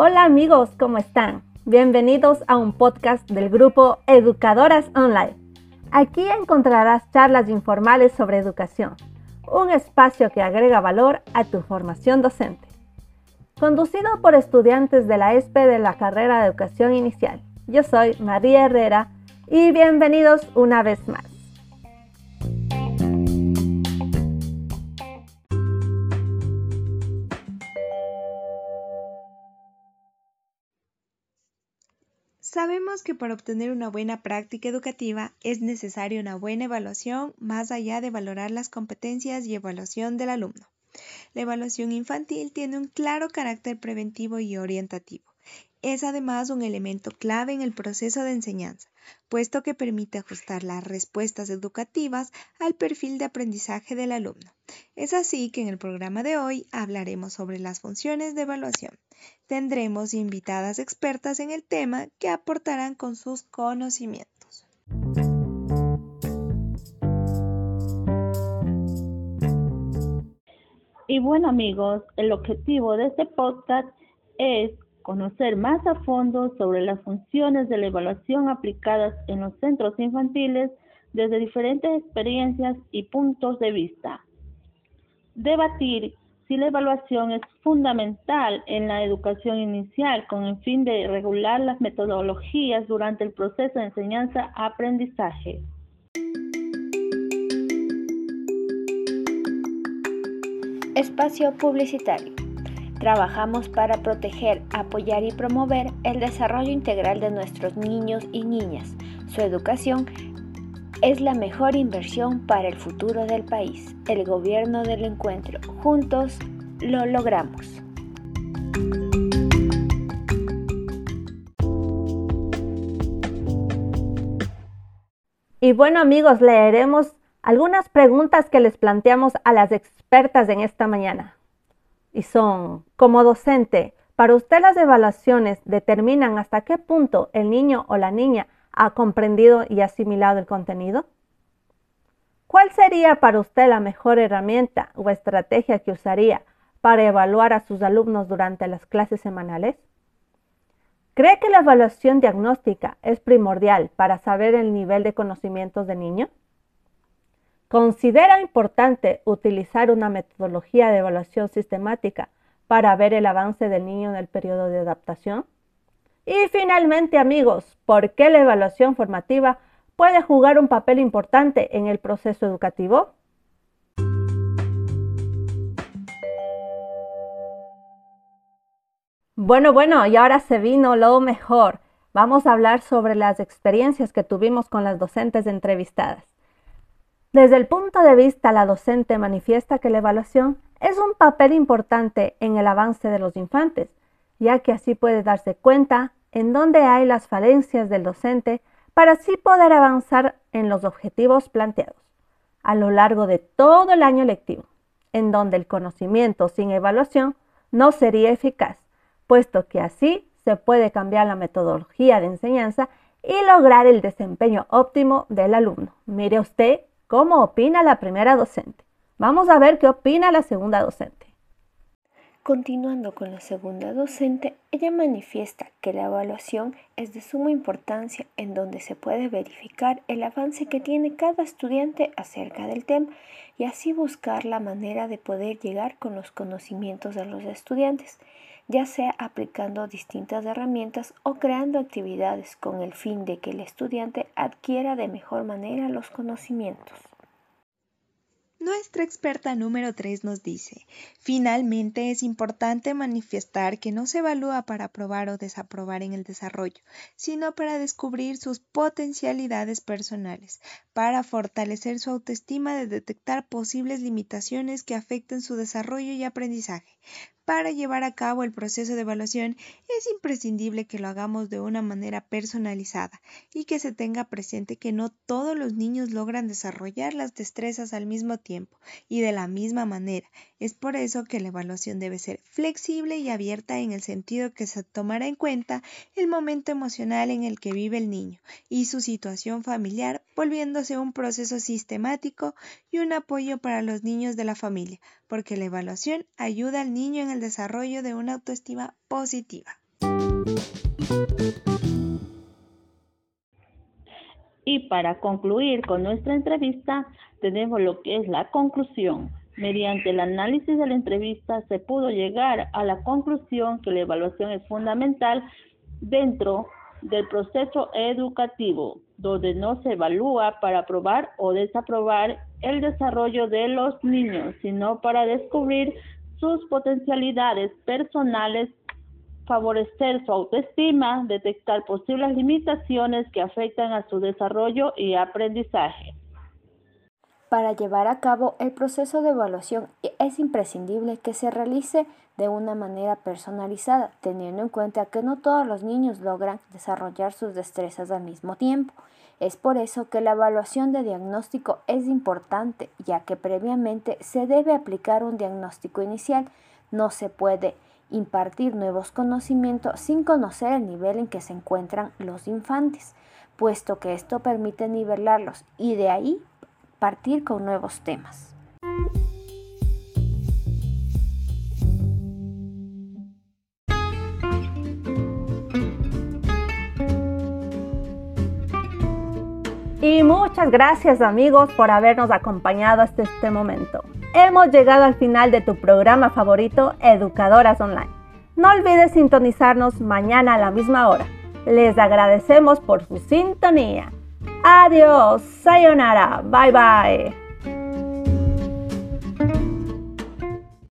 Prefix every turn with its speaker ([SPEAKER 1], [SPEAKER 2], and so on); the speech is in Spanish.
[SPEAKER 1] Hola amigos, ¿cómo están? Bienvenidos a un podcast del grupo Educadoras Online. Aquí encontrarás charlas informales sobre educación, un espacio que agrega valor a tu formación docente. Conducido por estudiantes de la ESPE de la carrera de Educación Inicial. Yo soy María Herrera y bienvenidos una vez más.
[SPEAKER 2] Sabemos que para obtener una buena práctica educativa es necesaria una buena evaluación más allá de valorar las competencias y evaluación del alumno. La evaluación infantil tiene un claro carácter preventivo y orientativo. Es además un elemento clave en el proceso de enseñanza, puesto que permite ajustar las respuestas educativas al perfil de aprendizaje del alumno. Es así que en el programa de hoy hablaremos sobre las funciones de evaluación. Tendremos invitadas expertas en el tema que aportarán con sus conocimientos.
[SPEAKER 1] Y bueno amigos, el objetivo de este podcast es conocer más a fondo sobre las funciones de la evaluación aplicadas en los centros infantiles desde diferentes experiencias y puntos de vista. Debatir si la evaluación es fundamental en la educación inicial con el fin de regular las metodologías durante el proceso de enseñanza-aprendizaje.
[SPEAKER 3] Espacio publicitario. Trabajamos para proteger, apoyar y promover el desarrollo integral de nuestros niños y niñas. Su educación es la mejor inversión para el futuro del país. El gobierno del encuentro. Juntos lo logramos.
[SPEAKER 1] Y bueno amigos, leeremos algunas preguntas que les planteamos a las expertas en esta mañana y son, como docente, para usted las evaluaciones determinan hasta qué punto el niño o la niña ha comprendido y asimilado el contenido. ¿Cuál sería para usted la mejor herramienta o estrategia que usaría para evaluar a sus alumnos durante las clases semanales? ¿Cree que la evaluación diagnóstica es primordial para saber el nivel de conocimientos del niño? Considera importante utilizar una metodología de evaluación sistemática para ver el avance del niño en el periodo de adaptación. Y finalmente, amigos, ¿por qué la evaluación formativa puede jugar un papel importante en el proceso educativo? Bueno, bueno, y ahora se vino lo mejor. Vamos a hablar sobre las experiencias que tuvimos con las docentes entrevistadas. Desde el punto de vista la docente manifiesta que la evaluación es un papel importante en el avance de los infantes, ya que así puede darse cuenta en dónde hay las falencias del docente para así poder avanzar en los objetivos planteados a lo largo de todo el año lectivo, en donde el conocimiento sin evaluación no sería eficaz, puesto que así se puede cambiar la metodología de enseñanza y lograr el desempeño óptimo del alumno. Mire usted ¿Cómo opina la primera docente? Vamos a ver qué opina la segunda docente.
[SPEAKER 3] Continuando con la segunda docente, ella manifiesta que la evaluación es de suma importancia en donde se puede verificar el avance que tiene cada estudiante acerca del tema y así buscar la manera de poder llegar con los conocimientos de los estudiantes, ya sea aplicando distintas herramientas o creando actividades con el fin de que el estudiante adquiera de mejor manera los conocimientos.
[SPEAKER 2] Nuestra experta número 3 nos dice, finalmente es importante manifestar que no se evalúa para aprobar o desaprobar en el desarrollo, sino para descubrir sus potencialidades personales, para fortalecer su autoestima de detectar posibles limitaciones que afecten su desarrollo y aprendizaje, para llevar a cabo el proceso de evaluación es imprescindible que lo hagamos de una manera personalizada y que se tenga presente que no todos los niños logran desarrollar las destrezas al mismo tiempo y de la misma manera. Es por eso que la evaluación debe ser flexible y abierta en el sentido que se tomará en cuenta el momento emocional en el que vive el niño y su situación familiar, volviéndose un proceso sistemático y un apoyo para los niños de la familia, porque la evaluación ayuda al niño en el desarrollo de una autoestima positiva.
[SPEAKER 4] Y para concluir con nuestra entrevista, tenemos lo que es la conclusión. Mediante el análisis de la entrevista se pudo llegar a la conclusión que la evaluación es fundamental dentro del proceso educativo, donde no se evalúa para aprobar o desaprobar el desarrollo de los niños, sino para descubrir sus potencialidades personales favorecer su autoestima, detectar posibles limitaciones que afectan a su desarrollo y aprendizaje.
[SPEAKER 3] Para llevar a cabo el proceso de evaluación es imprescindible que se realice de una manera personalizada, teniendo en cuenta que no todos los niños logran desarrollar sus destrezas al mismo tiempo. Es por eso que la evaluación de diagnóstico es importante, ya que previamente se debe aplicar un diagnóstico inicial. No se puede impartir nuevos conocimientos sin conocer el nivel en que se encuentran los infantes, puesto que esto permite nivelarlos y de ahí partir con nuevos temas.
[SPEAKER 1] Y muchas gracias amigos por habernos acompañado hasta este momento. Hemos llegado al final de tu programa favorito, Educadoras Online. No olvides sintonizarnos mañana a la misma hora. Les agradecemos por su sintonía. Adiós, sayonara, bye bye.